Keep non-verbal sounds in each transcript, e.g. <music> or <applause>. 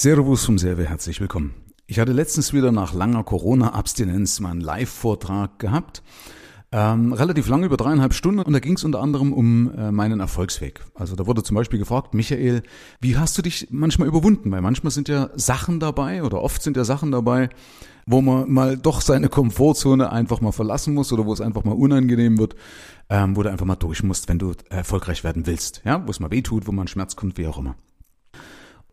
Servus vom Serve, herzlich willkommen. Ich hatte letztens wieder nach langer Corona-Abstinenz meinen Live-Vortrag gehabt. Ähm, relativ lang, über dreieinhalb Stunden, und da ging es unter anderem um äh, meinen Erfolgsweg. Also da wurde zum Beispiel gefragt, Michael, wie hast du dich manchmal überwunden? Weil manchmal sind ja Sachen dabei oder oft sind ja Sachen dabei, wo man mal doch seine Komfortzone einfach mal verlassen muss oder wo es einfach mal unangenehm wird, ähm, wo du einfach mal durch musst, wenn du erfolgreich werden willst. Ja, wo es mal weh tut, wo man Schmerz kommt, wie auch immer.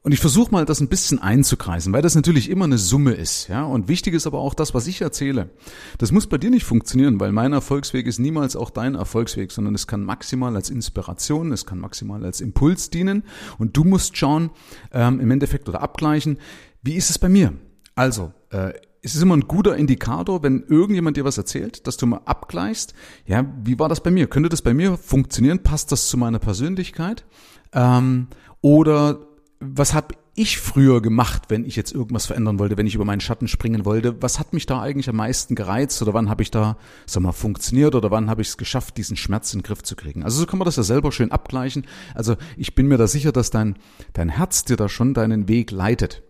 Und ich versuche mal, das ein bisschen einzukreisen, weil das natürlich immer eine Summe ist. Ja? Und wichtig ist aber auch das, was ich erzähle. Das muss bei dir nicht funktionieren, weil mein Erfolgsweg ist niemals auch dein Erfolgsweg, sondern es kann maximal als Inspiration, es kann maximal als Impuls dienen. Und du musst schauen, ähm, im Endeffekt oder abgleichen, wie ist es bei mir? Also, äh, es ist immer ein guter Indikator, wenn irgendjemand dir was erzählt, dass du mal abgleichst, ja, wie war das bei mir? Könnte das bei mir funktionieren? Passt das zu meiner Persönlichkeit? Ähm, oder was habe ich früher gemacht, wenn ich jetzt irgendwas verändern wollte, wenn ich über meinen Schatten springen wollte? Was hat mich da eigentlich am meisten gereizt oder wann habe ich da, sag mal, funktioniert oder wann habe ich es geschafft, diesen Schmerz in den Griff zu kriegen? Also so kann man das ja selber schön abgleichen. Also ich bin mir da sicher, dass dein, dein Herz dir da schon deinen Weg leitet.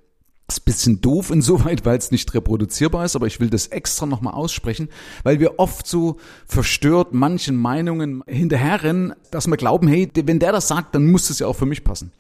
Ist bisschen doof insoweit, <laughs> weil es nicht reproduzierbar ist, aber ich will das extra nochmal aussprechen, weil wir oft so verstört manchen Meinungen hinterherrennen, dass wir glauben, hey, wenn der das sagt, dann muss es ja auch für mich passen.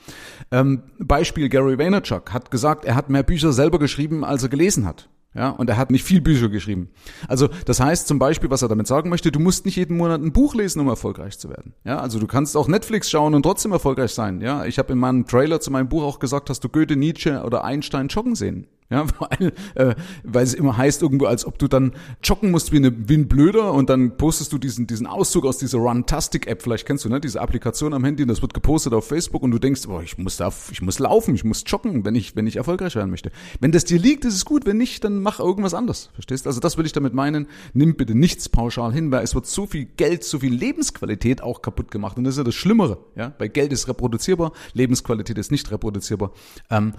Ähm, Beispiel Gary Vaynerchuk hat gesagt, er hat mehr Bücher selber geschrieben, als er gelesen hat. Ja, und er hat nicht viel Bücher geschrieben. Also das heißt zum Beispiel, was er damit sagen möchte, du musst nicht jeden Monat ein Buch lesen, um erfolgreich zu werden. Ja, also du kannst auch Netflix schauen und trotzdem erfolgreich sein. Ja, ich habe in meinem Trailer zu meinem Buch auch gesagt, hast du Goethe, Nietzsche oder Einstein joggen sehen. Ja, <laughs> weil, äh, weil es immer heißt irgendwo, als ob du dann joggen musst wie, eine, wie ein Blöder und dann postest du diesen, diesen Auszug aus dieser Runtastic-App, vielleicht kennst du, ne, diese Applikation am Handy und das wird gepostet auf Facebook und du denkst, boah, ich muss da, ich muss laufen, ich muss joggen, wenn ich, wenn ich erfolgreich werden möchte. Wenn das dir liegt, ist es gut, wenn nicht, dann mach irgendwas anderes, verstehst? Also das will ich damit meinen, nimm bitte nichts pauschal hin, weil es wird so viel Geld, so viel Lebensqualität auch kaputt gemacht und das ist ja das Schlimmere, ja, weil Geld ist reproduzierbar, Lebensqualität ist nicht reproduzierbar. Ähm,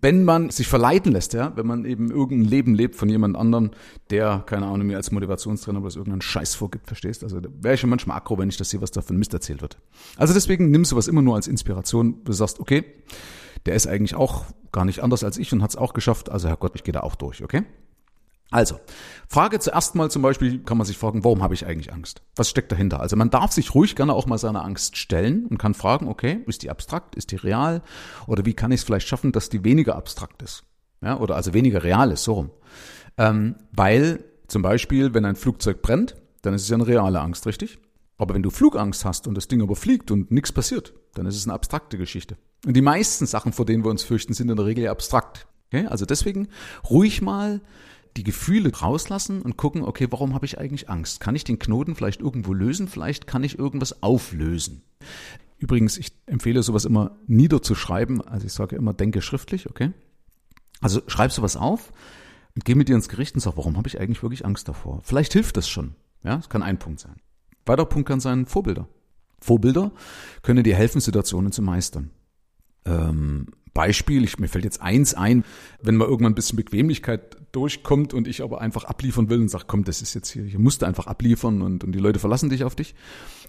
wenn man sich verleiten lässt, ja, wenn man eben irgendein Leben lebt von jemand anderem, der, keine Ahnung, mir als Motivationstrainer oder irgendeinen Scheiß vorgibt, verstehst? Also wäre ich schon manchmal aggro, wenn ich das sehe, was da Mist erzählt wird. Also deswegen nimm sowas immer nur als Inspiration. Du sagst, okay, der ist eigentlich auch gar nicht anders als ich und hat es auch geschafft, also Herrgott, ich gehe da auch durch, okay? Also, Frage zuerst mal zum Beispiel, kann man sich fragen, warum habe ich eigentlich Angst? Was steckt dahinter? Also man darf sich ruhig gerne auch mal seiner Angst stellen und kann fragen, okay, ist die abstrakt, ist die real oder wie kann ich es vielleicht schaffen, dass die weniger abstrakt ist? Ja, oder also weniger real ist, so rum. Ähm, weil zum Beispiel, wenn ein Flugzeug brennt, dann ist es ja eine reale Angst, richtig? Aber wenn du Flugangst hast und das Ding aber fliegt und nichts passiert, dann ist es eine abstrakte Geschichte. Und die meisten Sachen, vor denen wir uns fürchten, sind in der Regel abstrakt. Okay? Also deswegen ruhig mal die Gefühle rauslassen und gucken, okay, warum habe ich eigentlich Angst? Kann ich den Knoten vielleicht irgendwo lösen? Vielleicht kann ich irgendwas auflösen. Übrigens, ich empfehle sowas immer niederzuschreiben. Also ich sage immer, denke schriftlich, okay? Also schreib sowas auf und geh mit dir ins Gericht und sag, warum habe ich eigentlich wirklich Angst davor? Vielleicht hilft das schon. Ja, das kann ein Punkt sein. Weiterer Punkt kann sein Vorbilder. Vorbilder können dir helfen, Situationen zu meistern. Ähm, Beispiel, ich, mir fällt jetzt eins ein, wenn mal irgendwann ein bisschen Bequemlichkeit durchkommt und ich aber einfach abliefern will und sage, komm, das ist jetzt hier, hier musst du einfach abliefern und, und die Leute verlassen dich auf dich,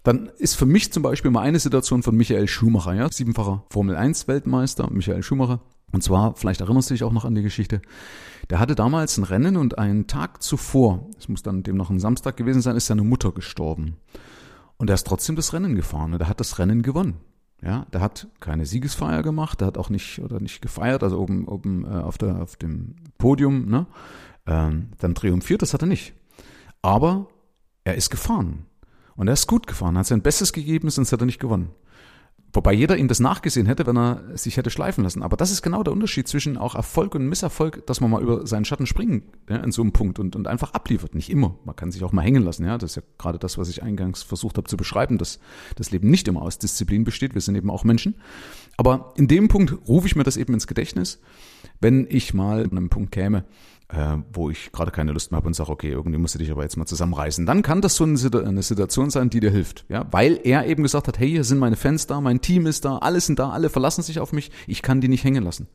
dann ist für mich zum Beispiel mal eine Situation von Michael Schumacher, ja, siebenfacher Formel 1 Weltmeister, Michael Schumacher. Und zwar, vielleicht erinnerst du dich auch noch an die Geschichte, der hatte damals ein Rennen und einen Tag zuvor, es muss dann dem noch ein Samstag gewesen sein, ist seine Mutter gestorben. Und er ist trotzdem das Rennen gefahren und er hat das Rennen gewonnen. Ja, der hat keine Siegesfeier gemacht, der hat auch nicht oder nicht gefeiert, also oben oben äh, auf der auf dem Podium, ne? Ähm, dann triumphiert, das hat er nicht. Aber er ist gefahren und er ist gut gefahren, hat sein Bestes gegeben, sonst hat er nicht gewonnen. Wobei jeder ihm das nachgesehen hätte, wenn er sich hätte schleifen lassen. Aber das ist genau der Unterschied zwischen auch Erfolg und Misserfolg, dass man mal über seinen Schatten springen ja, in so einem Punkt und, und einfach abliefert. Nicht immer. Man kann sich auch mal hängen lassen. Ja, das ist ja gerade das, was ich eingangs versucht habe zu beschreiben, dass das Leben nicht immer aus Disziplin besteht. Wir sind eben auch Menschen. Aber in dem Punkt rufe ich mir das eben ins Gedächtnis, wenn ich mal an einem Punkt käme, äh, wo ich gerade keine Lust mehr habe und sage, okay, irgendwie musst du dich aber jetzt mal zusammenreißen. Dann kann das so eine, Situation sein, die dir hilft. Ja, weil er eben gesagt hat, hey, hier sind meine Fans da, mein Team ist da, alle sind da, alle verlassen sich auf mich, ich kann die nicht hängen lassen.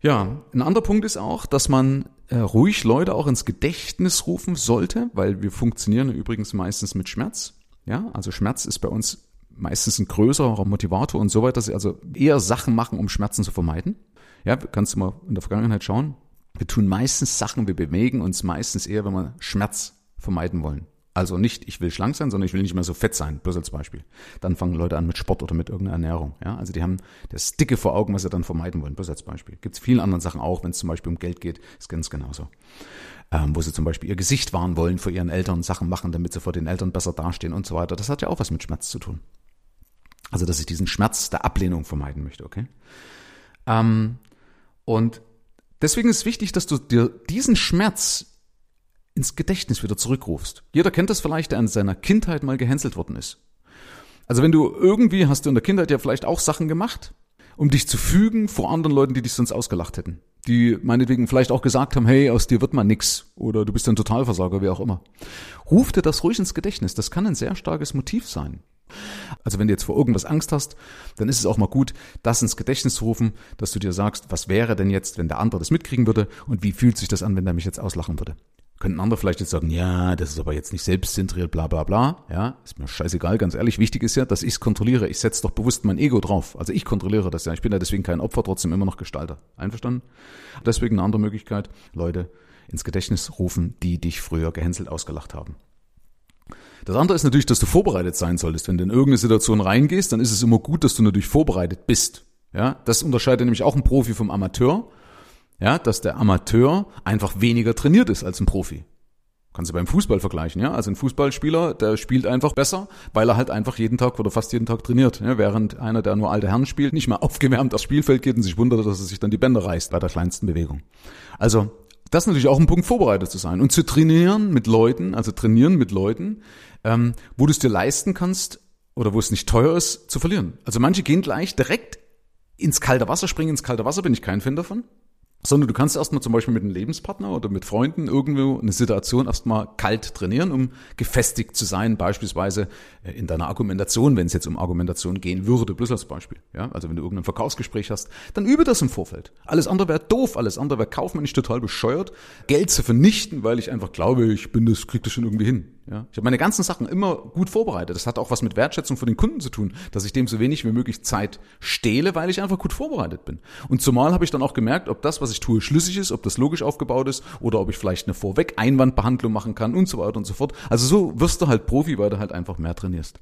Ja, ein anderer Punkt ist auch, dass man äh, ruhig Leute auch ins Gedächtnis rufen sollte, weil wir funktionieren übrigens meistens mit Schmerz. Ja, also Schmerz ist bei uns meistens ein größerer Motivator und so weiter, dass sie also eher Sachen machen, um Schmerzen zu vermeiden. Ja, kannst du mal in der Vergangenheit schauen. Wir tun meistens Sachen, wir bewegen uns meistens eher, wenn wir Schmerz vermeiden wollen. Also nicht, ich will schlank sein, sondern ich will nicht mehr so fett sein, bloß als Beispiel. Dann fangen Leute an mit Sport oder mit irgendeiner Ernährung. Ja? Also die haben das Dicke vor Augen, was sie dann vermeiden wollen, bloß als Beispiel. Gibt es vielen anderen Sachen auch, wenn es zum Beispiel um Geld geht, ist ganz genauso. Ähm, wo sie zum Beispiel ihr Gesicht wahren wollen, vor ihren Eltern Sachen machen, damit sie vor den Eltern besser dastehen und so weiter. Das hat ja auch was mit Schmerz zu tun. Also dass ich diesen Schmerz der Ablehnung vermeiden möchte, okay? Ähm, und deswegen ist wichtig, dass du dir diesen Schmerz ins Gedächtnis wieder zurückrufst. Jeder kennt das vielleicht, der in seiner Kindheit mal gehänselt worden ist. Also wenn du irgendwie hast du in der Kindheit ja vielleicht auch Sachen gemacht, um dich zu fügen vor anderen Leuten, die dich sonst ausgelacht hätten. Die meinetwegen vielleicht auch gesagt haben, hey, aus dir wird mal nix oder du bist ein Totalversager, wie auch immer. Ruf dir das ruhig ins Gedächtnis. Das kann ein sehr starkes Motiv sein. Also wenn du jetzt vor irgendwas Angst hast, dann ist es auch mal gut, das ins Gedächtnis zu rufen, dass du dir sagst, was wäre denn jetzt, wenn der andere das mitkriegen würde und wie fühlt sich das an, wenn der mich jetzt auslachen würde. Könnten andere vielleicht jetzt sagen, ja, das ist aber jetzt nicht selbstzentriert, bla bla bla. Ja, ist mir scheißegal, ganz ehrlich. Wichtig ist ja, dass ich es kontrolliere. Ich setze doch bewusst mein Ego drauf. Also ich kontrolliere das ja. Ich bin ja deswegen kein Opfer, trotzdem immer noch Gestalter. Einverstanden? Deswegen eine andere Möglichkeit, Leute ins Gedächtnis rufen, die dich früher gehänselt ausgelacht haben. Das andere ist natürlich, dass du vorbereitet sein solltest. Wenn du in irgendeine Situation reingehst, dann ist es immer gut, dass du natürlich vorbereitet bist. Ja, das unterscheidet nämlich auch einen Profi vom Amateur ja, dass der Amateur einfach weniger trainiert ist als ein Profi. Kannst du beim Fußball vergleichen, ja? Also ein Fußballspieler, der spielt einfach besser, weil er halt einfach jeden Tag oder fast jeden Tag trainiert. Ja? Während einer, der nur alte Herren spielt, nicht mehr aufgewärmt aufs Spielfeld geht und sich wundert, dass er sich dann die Bänder reißt bei der kleinsten Bewegung. Also, das ist natürlich auch ein Punkt, vorbereitet zu sein und zu trainieren mit Leuten, also trainieren mit Leuten, ähm, wo du es dir leisten kannst oder wo es nicht teuer ist, zu verlieren. Also manche gehen gleich direkt ins kalte Wasser springen, ins kalte Wasser bin ich kein Fan davon sondern du kannst erstmal zum Beispiel mit einem Lebenspartner oder mit Freunden irgendwo eine Situation erstmal kalt trainieren, um gefestigt zu sein, beispielsweise äh, in deiner Argumentation, wenn es jetzt um Argumentation gehen würde, bloß als Beispiel. Ja, also wenn du irgendein Verkaufsgespräch hast, dann übe das im Vorfeld. Alles andere wäre doof, alles andere wäre kaufmännisch total bescheuert, Geld zu vernichten, weil ich einfach glaube, ich bin das, krieg das schon irgendwie hin. Ja, ich habe meine ganzen Sachen immer gut vorbereitet. Das hat auch was mit Wertschätzung für den Kunden zu tun, dass ich dem so wenig wie möglich Zeit stehle, weil ich einfach gut vorbereitet bin. Und zumal habe ich dann auch gemerkt, ob das, was ich tue, schlüssig ist, ob das logisch aufgebaut ist oder ob ich vielleicht eine Vorweg-Einwandbehandlung machen kann und so weiter und so fort. Also so wirst du halt Profi, weil du halt einfach mehr trainierst.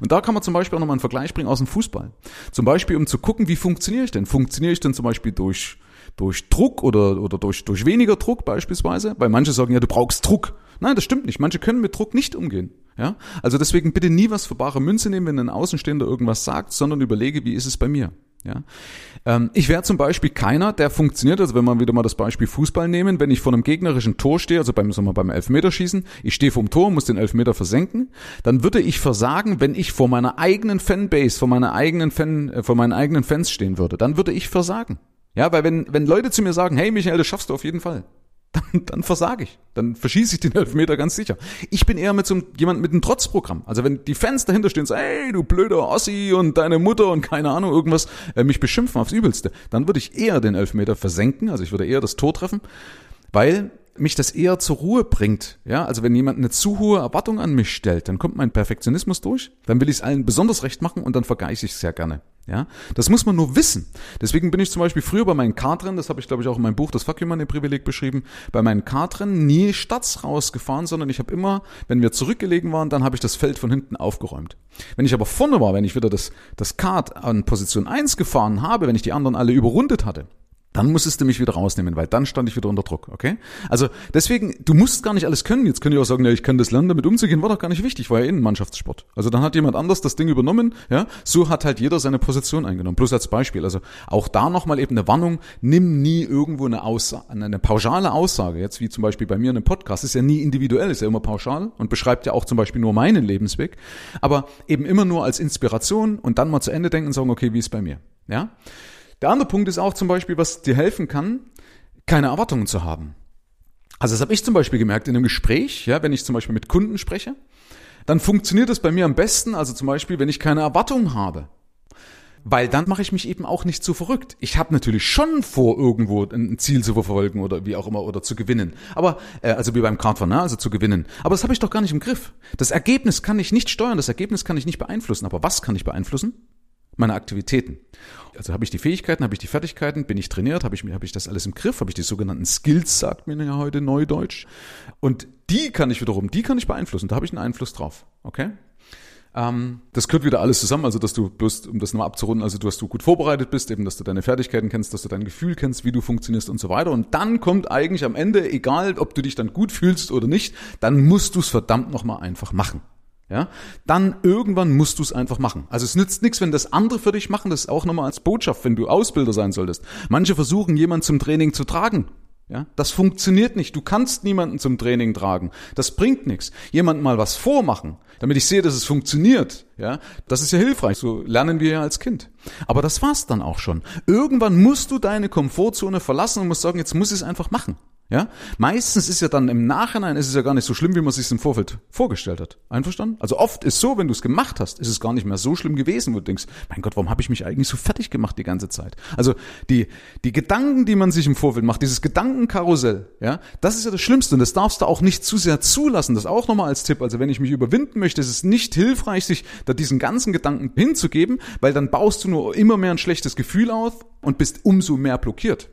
Und da kann man zum Beispiel auch nochmal einen Vergleich bringen aus dem Fußball. Zum Beispiel, um zu gucken, wie funktioniere ich denn? Funktioniere ich denn zum Beispiel durch durch Druck oder, oder durch, durch weniger Druck beispielsweise, weil manche sagen ja, du brauchst Druck. Nein, das stimmt nicht. Manche können mit Druck nicht umgehen. Ja? Also deswegen bitte nie was für bare Münze nehmen, wenn ein Außenstehender irgendwas sagt, sondern überlege, wie ist es bei mir. Ja? Ähm, ich wäre zum Beispiel keiner, der funktioniert, also wenn wir wieder mal das Beispiel Fußball nehmen, wenn ich vor einem gegnerischen Tor stehe, also beim, sagen wir, beim Elfmeterschießen, ich stehe vorm Tor, muss den Elfmeter versenken, dann würde ich versagen, wenn ich vor meiner eigenen Fanbase, vor meiner eigenen Fan, äh, vor meinen eigenen Fans stehen würde. Dann würde ich versagen. Ja, weil wenn, wenn Leute zu mir sagen, hey Michael, das schaffst du auf jeden Fall, <laughs> dann, dann versage ich. Dann verschieße ich den Elfmeter ganz sicher. Ich bin eher mit so jemand mit einem Trotzprogramm. Also wenn die Fans dahinter stehen und sagen, hey, du blöder Ossi und deine Mutter und keine Ahnung, irgendwas, äh, mich beschimpfen aufs Übelste, dann würde ich eher den Elfmeter versenken, also ich würde eher das Tor treffen, weil mich das eher zur Ruhe bringt. Ja, also wenn jemand eine zu hohe Erwartung an mich stellt, dann kommt mein Perfektionismus durch, dann will ich es allen besonders recht machen und dann vergeiße ich es sehr gerne. Ja, das muss man nur wissen. Deswegen bin ich zum Beispiel früher bei meinen Kartrennen, das habe ich glaube ich auch in meinem Buch, das Fuck You Money Privileg beschrieben, bei meinen Kartrennen nie Stads rausgefahren, sondern ich habe immer, wenn wir zurückgelegen waren, dann habe ich das Feld von hinten aufgeräumt. Wenn ich aber vorne war, wenn ich wieder das, das Kart an Position 1 gefahren habe, wenn ich die anderen alle überrundet hatte, dann musstest du mich wieder rausnehmen, weil dann stand ich wieder unter Druck, okay? Also deswegen, du musst gar nicht alles können. Jetzt können die auch sagen, ja, ich kann das lernen, damit umzugehen, war doch gar nicht wichtig, war ja eh ein Mannschaftssport. Also dann hat jemand anders das Ding übernommen, ja? So hat halt jeder seine Position eingenommen. Plus als Beispiel, also auch da nochmal eben eine Warnung, nimm nie irgendwo eine Aussage, eine pauschale Aussage, jetzt wie zum Beispiel bei mir in einem Podcast, ist ja nie individuell, ist ja immer pauschal und beschreibt ja auch zum Beispiel nur meinen Lebensweg, aber eben immer nur als Inspiration und dann mal zu Ende denken und sagen, okay, wie ist bei mir, ja? Der andere Punkt ist auch zum Beispiel, was dir helfen kann, keine Erwartungen zu haben. Also das habe ich zum Beispiel gemerkt in einem Gespräch, ja, wenn ich zum Beispiel mit Kunden spreche, dann funktioniert das bei mir am besten, also zum Beispiel, wenn ich keine Erwartungen habe. Weil dann mache ich mich eben auch nicht zu verrückt. Ich habe natürlich schon vor, irgendwo ein Ziel zu verfolgen oder wie auch immer oder zu gewinnen. Aber, äh, also wie beim Kartfahren, ne? also zu gewinnen. Aber das habe ich doch gar nicht im Griff. Das Ergebnis kann ich nicht steuern, das Ergebnis kann ich nicht beeinflussen. Aber was kann ich beeinflussen? Meine Aktivitäten. Also habe ich die Fähigkeiten, habe ich die Fertigkeiten, bin ich trainiert, habe ich, habe ich das alles im Griff, habe ich die sogenannten Skills, sagt mir ja heute Neudeutsch. Und die kann ich wiederum, die kann ich beeinflussen, da habe ich einen Einfluss drauf. Okay? Ähm, das gehört wieder alles zusammen, also dass du bloß, um das nochmal abzurunden, also dass du gut vorbereitet bist, eben, dass du deine Fertigkeiten kennst, dass du dein Gefühl kennst, wie du funktionierst und so weiter. Und dann kommt eigentlich am Ende, egal ob du dich dann gut fühlst oder nicht, dann musst du es verdammt nochmal einfach machen. Ja, dann irgendwann musst du es einfach machen. Also es nützt nichts, wenn das andere für dich machen, das ist auch nochmal als Botschaft, wenn du Ausbilder sein solltest. Manche versuchen, jemanden zum Training zu tragen. Ja, das funktioniert nicht. Du kannst niemanden zum Training tragen. Das bringt nichts. Jemand mal was vormachen, damit ich sehe, dass es funktioniert. Ja, das ist ja hilfreich. So lernen wir ja als Kind. Aber das war's dann auch schon. Irgendwann musst du deine Komfortzone verlassen und musst sagen, jetzt muss ich es einfach machen. Ja? Meistens ist ja dann im Nachhinein ist es ja gar nicht so schlimm, wie man sich im Vorfeld vorgestellt hat. Einverstanden? Also oft ist so, wenn du es gemacht hast, ist es gar nicht mehr so schlimm gewesen, wo du denkst, mein Gott, warum habe ich mich eigentlich so fertig gemacht die ganze Zeit? Also die, die Gedanken, die man sich im Vorfeld macht, dieses Gedankenkarussell, ja, das ist ja das Schlimmste und das darfst du auch nicht zu sehr zulassen. Das auch nochmal als Tipp. Also wenn ich mich überwinden möchte, ist es nicht hilfreich, sich da diesen ganzen Gedanken hinzugeben, weil dann baust du nur immer mehr ein schlechtes Gefühl auf und bist umso mehr blockiert.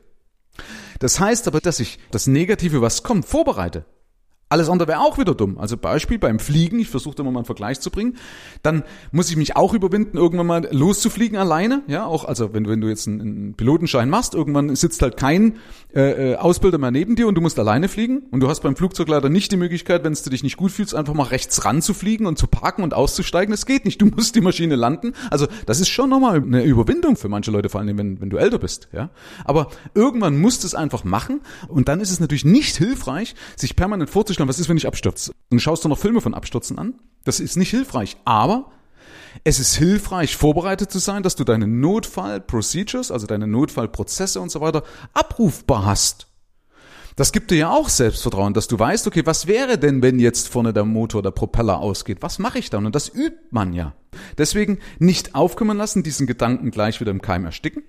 Das heißt aber, dass ich das Negative, was kommt, vorbereite. Alles andere wäre auch wieder dumm. Also Beispiel beim Fliegen, ich versuche da mal einen Vergleich zu bringen, dann muss ich mich auch überwinden, irgendwann mal loszufliegen alleine. Ja, auch also wenn, wenn du jetzt einen, einen Pilotenschein machst, irgendwann sitzt halt kein äh, äh, Ausbilder mehr neben dir und du musst alleine fliegen. Und du hast beim Flugzeug leider nicht die Möglichkeit, wenn du dich nicht gut fühlst, einfach mal rechts ran zu fliegen und zu parken und auszusteigen. Das geht nicht. Du musst die Maschine landen. Also das ist schon nochmal eine Überwindung für manche Leute, vor allem wenn, wenn du älter bist. Ja, aber irgendwann musst du es einfach machen und dann ist es natürlich nicht hilfreich, sich permanent vorzustellen vorstellen, was ist, wenn ich abstürze? Und schaust du noch Filme von Abstürzen an? Das ist nicht hilfreich. Aber es ist hilfreich, vorbereitet zu sein, dass du deine Notfall-Procedures, also deine Notfallprozesse und so weiter, abrufbar hast. Das gibt dir ja auch Selbstvertrauen, dass du weißt, okay, was wäre denn, wenn jetzt vorne der Motor, der Propeller ausgeht? Was mache ich dann? Und das übt man ja. Deswegen nicht aufkommen lassen, diesen Gedanken gleich wieder im Keim ersticken.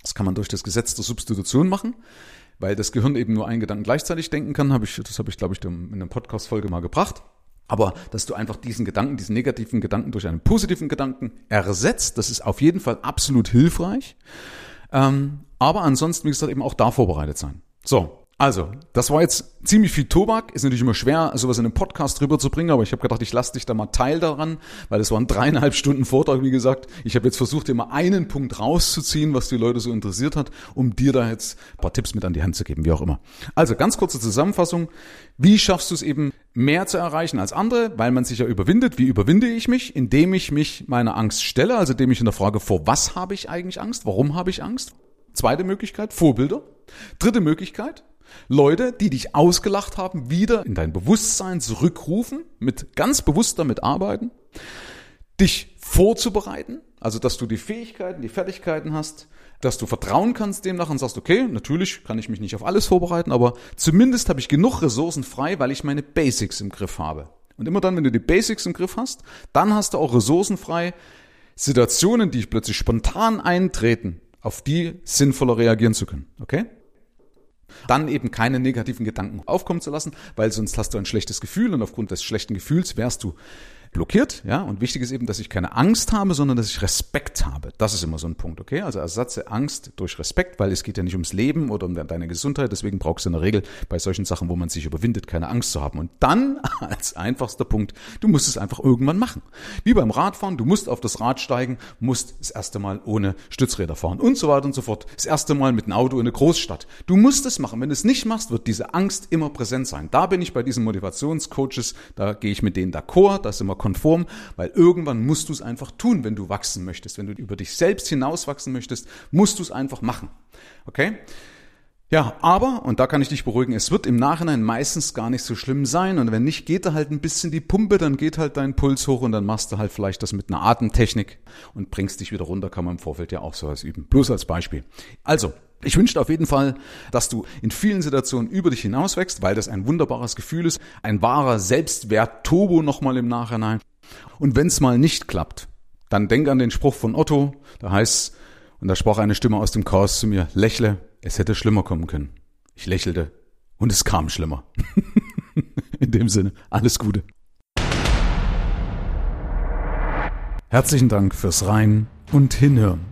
Das kann man durch das Gesetz der Substitution machen weil das Gehirn eben nur einen Gedanken gleichzeitig denken kann, habe ich, das habe ich, glaube ich, in einer Podcast-Folge mal gebracht. Aber dass du einfach diesen Gedanken, diesen negativen Gedanken durch einen positiven Gedanken ersetzt, das ist auf jeden Fall absolut hilfreich. Ähm, aber ansonsten, wie gesagt, eben auch da vorbereitet sein. So, also, das war jetzt ziemlich viel Tobak. Ist natürlich immer schwer, sowas in einem Podcast rüberzubringen, aber ich habe gedacht, ich lasse dich da mal teil daran, weil es waren dreieinhalb Stunden Vortrag, wie gesagt. Ich habe jetzt versucht, dir mal einen Punkt rauszuziehen, was die Leute so interessiert hat, um dir da jetzt ein paar Tipps mit an die Hand zu geben, wie auch immer. Also, ganz kurze Zusammenfassung. Wie schaffst du es eben, mehr zu erreichen als andere, weil man sich ja überwindet? Wie überwinde ich mich? Indem ich mich meiner Angst stelle, also indem ich in der Frage, vor was habe ich eigentlich Angst? Warum habe ich Angst? Zweite Möglichkeit, Vorbilder. Dritte Möglichkeit, Leute, die dich ausgelacht haben, wieder in dein Bewusstsein zurückrufen, mit ganz bewusst damit arbeiten, dich vorzubereiten, also dass du die Fähigkeiten, die Fertigkeiten hast, dass du vertrauen kannst demnach und sagst, okay, natürlich kann ich mich nicht auf alles vorbereiten, aber zumindest habe ich genug Ressourcen frei, weil ich meine Basics im Griff habe. Und immer dann, wenn du die Basics im Griff hast, dann hast du auch Ressourcen frei, Situationen, die plötzlich spontan eintreten, auf die sinnvoller reagieren zu können. Okay? Dann eben keine negativen Gedanken aufkommen zu lassen, weil sonst hast du ein schlechtes Gefühl und aufgrund des schlechten Gefühls wärst du blockiert, ja, und wichtig ist eben, dass ich keine Angst habe, sondern dass ich Respekt habe. Das ist immer so ein Punkt, okay? Also ersetze Angst durch Respekt, weil es geht ja nicht ums Leben oder um deine Gesundheit, deswegen brauchst du in der Regel bei solchen Sachen, wo man sich überwindet, keine Angst zu haben. Und dann, <laughs> als einfachster Punkt, du musst es einfach irgendwann machen. Wie beim Radfahren, du musst auf das Rad steigen, musst das erste Mal ohne Stützräder fahren und so weiter und so fort. Das erste Mal mit einem Auto in eine Großstadt. Du musst es machen. Wenn du es nicht machst, wird diese Angst immer präsent sein. Da bin ich bei diesen Motivationscoaches, da gehe ich mit denen d'accord, da ist immer konform, weil irgendwann musst du es einfach tun, wenn du wachsen möchtest. Wenn du über dich selbst hinauswachsen möchtest, musst du es einfach machen. Okay? Ja, aber, und da kann ich dich beruhigen, es wird im Nachhinein meistens gar nicht so schlimm sein. Und wenn nicht, geht da halt ein bisschen die Pumpe, dann geht halt dein Puls hoch und dann machst du halt vielleicht das mit einer Atemtechnik und bringst dich wieder runter, kann man im Vorfeld ja auch sowas üben. Bloß als Beispiel. Also, ich wünsche dir auf jeden Fall, dass du in vielen Situationen über dich hinauswächst, weil das ein wunderbares Gefühl ist, ein wahrer Selbstwert-Turbo nochmal im Nachhinein. Und wenn es mal nicht klappt, dann denk an den Spruch von Otto, da heißt, und da sprach eine Stimme aus dem Chaos zu mir, lächle, es hätte schlimmer kommen können. Ich lächelte und es kam schlimmer. <laughs> in dem Sinne, alles Gute. Herzlichen Dank fürs Rein und hinhören.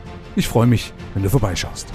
Ich freue mich, wenn du vorbeischaust.